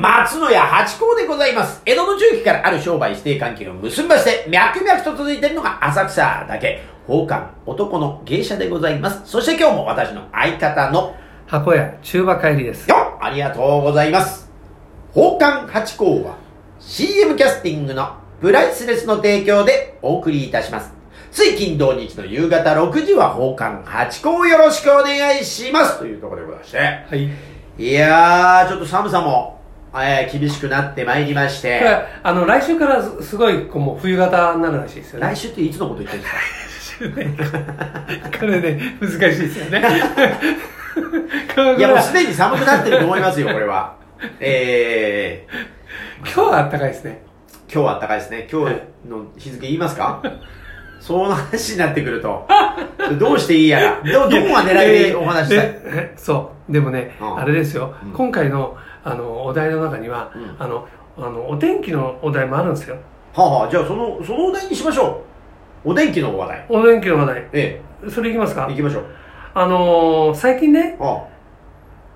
松野屋八甲でございます。江戸の中期からある商売指定関係を結びまして、脈々と続いているのが浅草だけ、宝冠男の芸者でございます。そして今日も私の相方の、箱屋中馬帰りです。よっありがとうございます。宝冠八甲は CM キャスティングのプライスレスの提供でお送りいたします。つい金土日の夕方6時は宝冠八甲をよろしくお願いします。というところでございまして。はい。いやー、ちょっと寒さも、えー、厳しくなってまいりまして、あの、来週からすすごい、こう、もう冬型になるらしいですよね。来週っていつのこと言ってるんですか？これね、難しいですよね。いや、もうすでに寒くなってると思いますよ、これは。えー、今日は暖かいですね。今日は暖かいですね。今日の日付言いますか？その話になってくると、どうしていいやら、ど、どこが狙いでお話ししたい。でそう。でもね、うん。あれですよ、うん。今回の、あの、お題の中には、うんあの、あの、お天気のお題もあるんですよ。はあ、はあ、じゃあその、そのお題にしましょう。お天気の話題。お天気の話題。えそれいきますえ、か？行きましょう。あのー最近ね、あ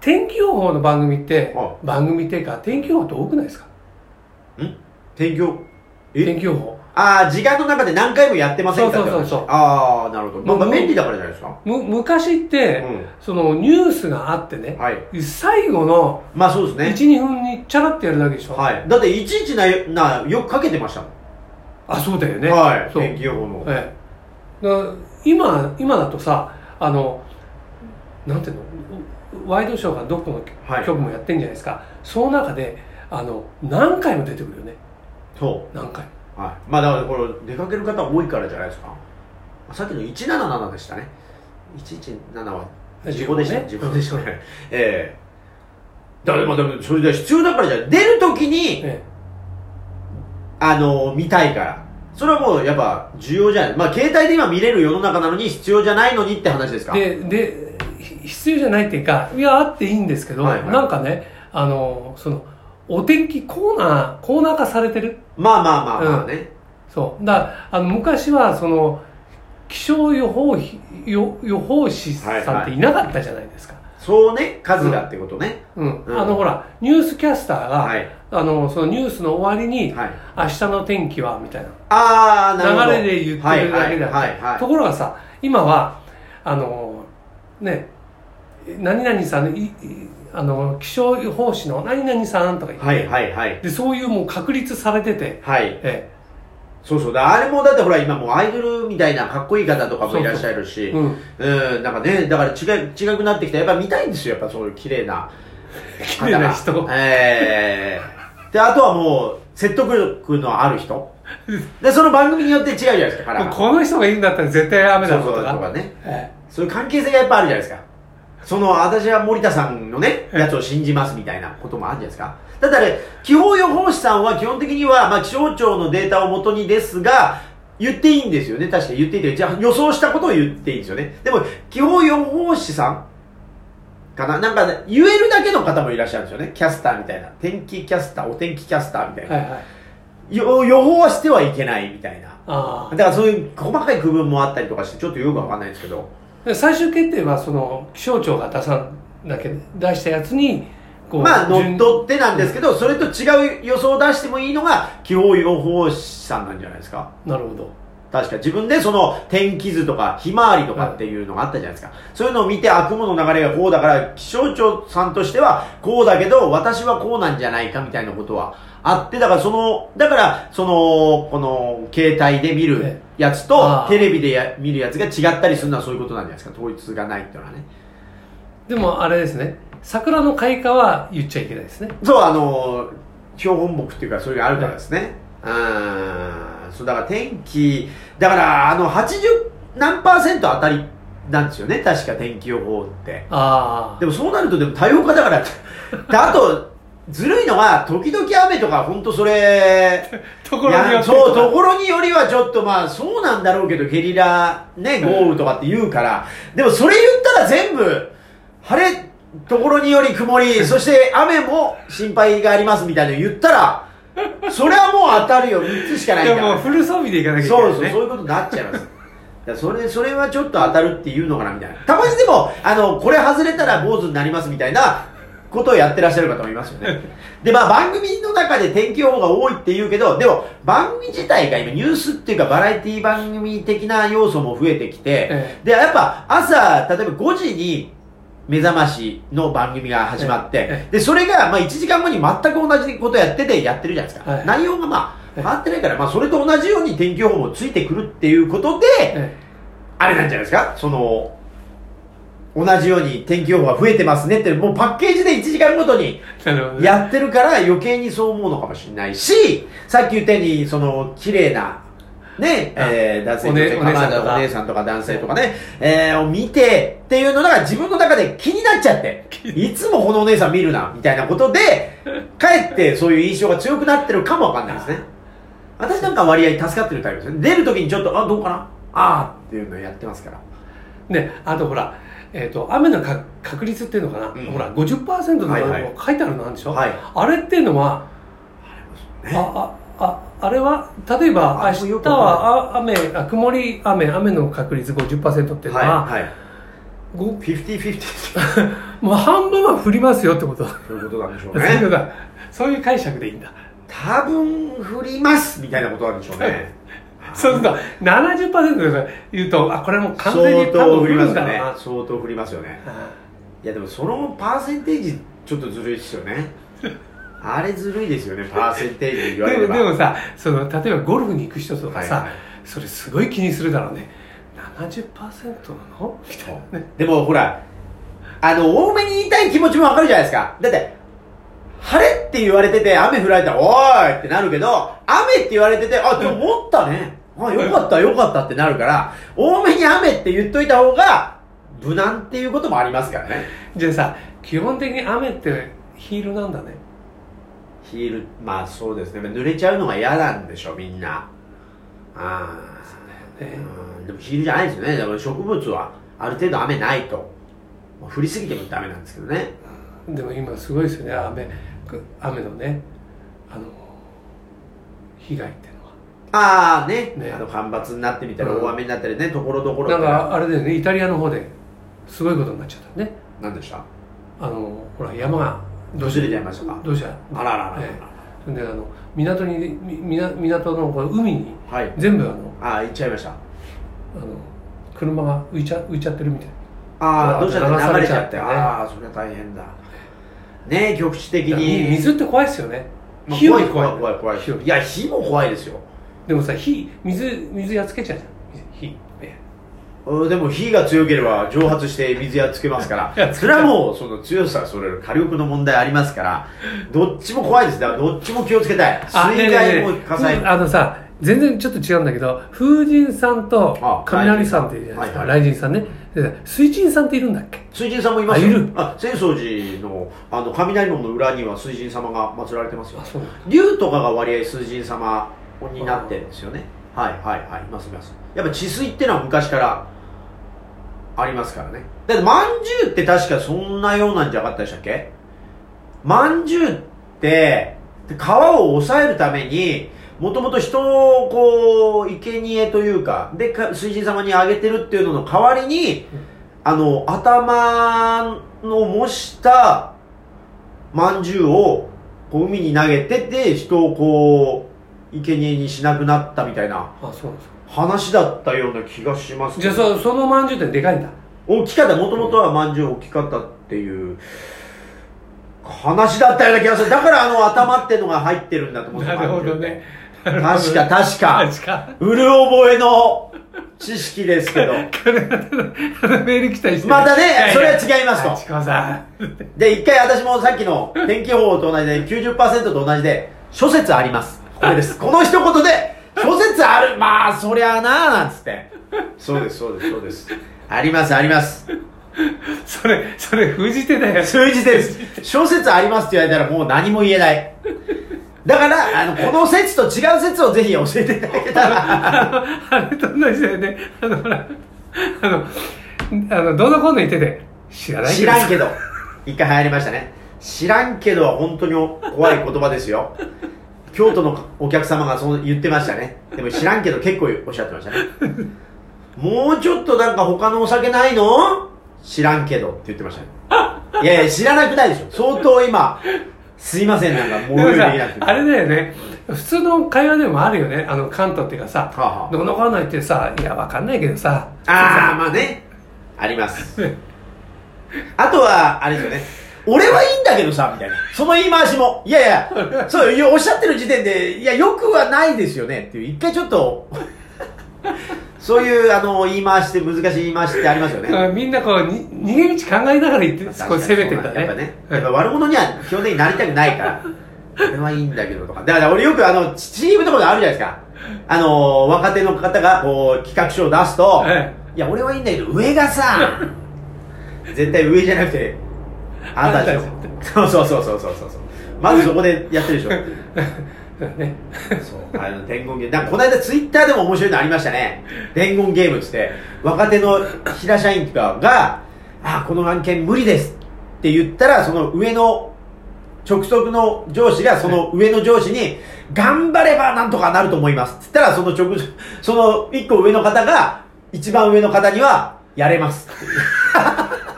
天気予報の番組っては、番組っていうか、天気予報って多くないですか？あ、ん？天気予え？天気予報。ああ、時間の中で何回もやってませんかそうそうそうああ、なるほど。まあ、便利だからじゃないですか。む昔って、うんそのニュースがあってね、はい。最後のまあそうですね。12分にチャラってやるだけでしょ、はい。だっていちいちな、な、よくかけてましたもん。あそうだよねはい。天気予報の。え今今だとさあのなんていうの？ワイドショーがどこのはい局もやってんじゃないですか、その中であの何回も出てくるよねそ何回もう。はい。まあだからこれ、出かける方多いからじゃないですか。さっきの177でしたね。117は、事故でしたね？事でしたね。ええだから、まあでも、それで必要だからじゃない。出るときに、えあの、見たいから。それはもう、やっぱ、重要じゃない。まあ、携帯で今見れる世の中なのに、必要じゃないのにって話ですか。え、ででひ必要じゃないっていうかいやあっていいんですけど、はいはいなんかねあのそのお天気コーナーコーナー化されてる？まあまあまあまあね。そう。だあの昔はその気象予報ひ予予報士さんっていなかったじゃないですか、そうね、数がってことね。うん。うん。あのほらニュースキャスターが、はい。あのそのニュースの終わりに、はい。明日の天気はみたいな。ああ、なるほど。流れで言ってるだけだはいはいはい、ところがさ今はあのね何々さんいいあの気象予報士の何々さんとか言って、はいはいはい。でそういうもう確立されてて、はい。えそうそう。だあれもだってほら今もうアイドルみたいなかっこいい方とかもいらっしゃるえし、うん、うん、なんかね、だから違い、違くなってきた。やっぱ見たいんですよ。やっぱそういう綺麗な 綺麗な人ええで、あとはもう、説得力のある人。で、その番組によって違うじゃないですか、この人がいいんだったら絶対雨だろそううそうとかとかね。えそういう関係性がやっぱあるじゃないですか。その、私は森田さんのね、ええやつを信じますみたいなこともあるじゃないですか。ただね、気象予報士さんは基本的には、まあ気象庁のデータをもとにですが、言っていいんですよね。確かに言っていいって。じゃあ予想したことを言っていいんですよね。でも、気象予報士さんかな？なんか、ね、言えるだけの方もいらっしゃるんですよね。キャスターみたいな。天気キャスター、お天気キャスターみたいな。えはいはいよ予報はしてはいけないみたいな。あだからそういう細かい区分もあったりとかして、ちょっとよくわかんないんですけど。あ最終決定はその気象庁が出さんだけ出したやつにまあ、乗っ順取ってなんですけど、それと違う予想を出してもいいのが、気象予報士さんなんじゃないですか。なるほど確か自分でその天気図とか、ひまわりとかっていうのがあったじゃないですか。そういうのを見て、あ、雲の流れがこうだから、気象庁さんとしてはこうだけど、私はこうなんじゃないかみたいなことはあって、だからその、だから、その、この、携帯で見るえやつとテレビでや見るやつが違ったりするのはそういうことなんじゃないですか。統一がないっていうのはね。でもあれですね桜の開花は言っちゃいけないですねそう、あの、標本木っていうか、そういうのがあるからですね。うん。そう、だから天気、だから、あの、80何パーセント当たりなんですよね。確か天気予報って。ああでもそうなると、でも多様化だから。であと、ずるいのは、時々雨とか、本当それ、ところによそう、ところによりはちょっとまあ、そうなんだろうけど、ゲリラ、ね、豪雨とかって言うから、でもそれ言ったら全部、晴れ、ところにより曇り、そして雨も心配がありますみたいなの言ったら、それはもう当たるよ、3つしかないからもフル装備でいかなきゃいけそうそう、ないねそういうことになっちゃいます。それ、それはちょっと当たるっていうのかなみたいな。たまにでも、あの、これ外れたら坊主になりますみたいなことをやってらっしゃる方もいますよね。で、まあ番組の中で天気予報が多いって言うけど、でも番組自体が今ニュースっていうかバラエティ番組的な要素も増えてきて、えで、やっぱ朝、例えば5時に目覚ましの番組が始まって、えで、それがまあ1時間後に全く同じことやっててやってるじゃないですか。はい内容がまあえ変わってないから、まあそれと同じように天気予報もついてくるっていうことで、えあれなんじゃないですか？その、同じように天気予報が増えてますねって、もうパッケージで1時間ごとにやってるから余計にそう思うのかもしれないし、さっき言ったように、その、綺麗な、ね、えー、男性お姉さんとか。お姉さんとか男性とかね、えー、を見てっていうのが自分の中で気になっちゃって、いつもこのお姉さん見るな、みたいなことで、かえってそういう印象が強くなってるかもわかんないですね。私なんか割合助かってるタイプですね。出るときにちょっと、あ、どうかな？あーっていうのをやってますから。ねあとほらえー、と雨のか確率っていうのかな、うん。ほら50%のはいはい。書いてあるのあるでしょ、はい。あれっていうのはね。ああああれは例えばあ明日はあ雨あ曇り雨雨の確率50%っていうのは、はい、はい。ご50-50 もう半分は降りますよってこと。だ、そういうことなんでしょうね。そういう解釈でいいんだ。多分降りますみたいなことなんでしょうね。そうすると70%で言うとあこれもう完全に相当多分降りますよね。相当降りますよね。あいやでもそのパーセンテージちょっとずるいですよねあれずるいですよねパーセンテージで言われでれば。もでもさその例えばゴルフに行く人とかさ、はいはい。それすごい気にするだろうね。70%なの？みたいなね。でもほらあの多めに言いたい気持ちもわかるじゃないですか。だって晴れって言われてて雨降られたらおーいってなるけど雨って言われててあでも持ったね。あよかったよかったってなるから多めに雨って言っといた方が無難っていうこともありますからね。じゃあさ基本的に雨ってヒールなんだねヒールまあそうですね。濡れちゃうのが嫌なんでしょみんな。ああ、ね。うん。でもヒールじゃないですよね。だから植物はある程度雨ないと。まあ降りすぎてもダメなんですけどね。でも今すごいですよね。雨雨のねあの被害っていうのは。ああね。ね。あの干ばつになってみたりうん。大雨になったりね。ところどころなんかあれだよね。イタリアの方ですごいことになっちゃったね。何でした？あのほら山が崩れちゃいましたか土砂あららら。えそれであの港にみみな港のこの海にはい。全部あのああ行っちゃいました。あの車が浮いちゃ浮いちゃってるみたい。あああどうしちゃって。流されちゃってね。ああそれは大変だ。ね局地的なに水って怖いですよね。まあ火より怖い怖い怖い。怖い。いや火も怖いですよ。でもさ火水水やっつけちゃうじゃん。火でも火が強ければ蒸発して水やっつけますから。それはもうその強さそれ火力の問題ありますから。どっちも怖いです。だからどっちも気をつけたい。あ水害も火災も。ふあのさ全然ちょっと違うんだけど風神さんとあ雷さんっているじゃないですか。雷神さんね。で水神さんっているんだっけ？水神さんもいますよ。あいる。あ浅草寺のあの雷門の裏には水神様が祀られてますよ。竜とかが割合水神様になってるんですよねはいはいはい。いますいます。やっぱ治水ってのは昔からありますからね。だってまんじゅうって確かそんなようなんじゃなかったでしたっけ？まんじゅうって川を抑えるためにもともと人をこう生贄というかでか水神様にあげてるっていうのの代わりに、あの頭の模したまんじゅうをこう海に投げてて人をこう生贄にしなくなったみたいなあそうなんですか。話だったような気がしますけじゃどあそそのまんじゅうってでかいんだ。大きかった。もともとはまんじゅう大きかったっていう話だったような気がする。だからあの頭ってのが入ってるんだと思って。なるほどね。確か確か。確か。うる覚えの知識ですけど。メール来たりして。またねそれは違いますと。あちこさん。で一回私もさっきの天気予報と同じで90%と同じで諸説ありますこれです。この一言で諸説ある。まあそりゃあなあなんつって。そうですそうですそうです。ありますあります。それそれ封じてだよ。数字です。諸説ありますって言われたらもう何も言えない。だからあのこの説と違う説をぜひ教えていただけたら。あれと同じだよね。あのほらあのあのどうのこうの言ってて知らない知らんけど。一回流行りましたね。知らんけどは本当に怖い言葉ですよ京都のお客様がそう言ってましたねでも知らんけど結構おっしゃってましたねもうちょっとなんか他のお酒ないの？知らんけどって言ってましたねいやいや、知らなくないでしょ。相当今、すいません、なんか、もう用意できなくて。あれだよね普通の会話でもあるよねあの関東っていうかさはあはあどこのかんないってさいやわかんないけどさああ、まあね。あります。あとは、あれですよね。俺はいいんだけどさ、みたいな。その言い回しも。いやいや、そう、おっしゃってる時点で、いや、よくはないですよね。っていう、一回ちょっと、そういう、あの、言い回しって、難しい言い回しってありますよね。あ みんなこうに逃げ道考えながら言ってこう攻めてんだねやっぱね。やっぱ悪者には基本的になりたくないから。俺はいいんだけどとか。だから俺よくあの、チームとかであるじゃないですか。あの、若手の方がこう、企画書を出すと、えいや、俺はいいんだけど、上がさ、絶対上じゃなくて、あなたでしょ。そうそうそうそうそうそう。まずそこでやってるでしょ。ねそう。あの、伝言ゲーム。なんかこの間ツイッターでも面白いのありましたね。伝言ゲームっつって、若手の平社員とかが、あ、この案件無理ですって言ったら、その上の、直属の上司がその上の上司に、頑張ればなんとかなると思います。って言ったら、その直、その一個上の方が、一番上の方には、やれますって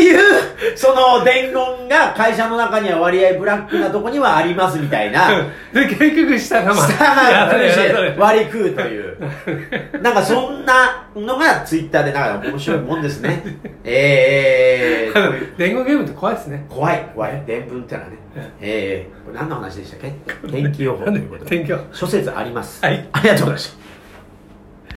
いう。っていう、その伝言が会社の中には割合ブラックなとこにはありますみたいな。で結局下がまあ下がやれやれ割り食うという。なんかそんなのがツイッターでなんか面白いもんですね。えー、あの伝言ゲームって怖いですね怖い、怖い。伝聞ってのはね。えー、これ何の話でしたっけ？天気予報ということで。天気予報諸説あります。はいありがとうございました。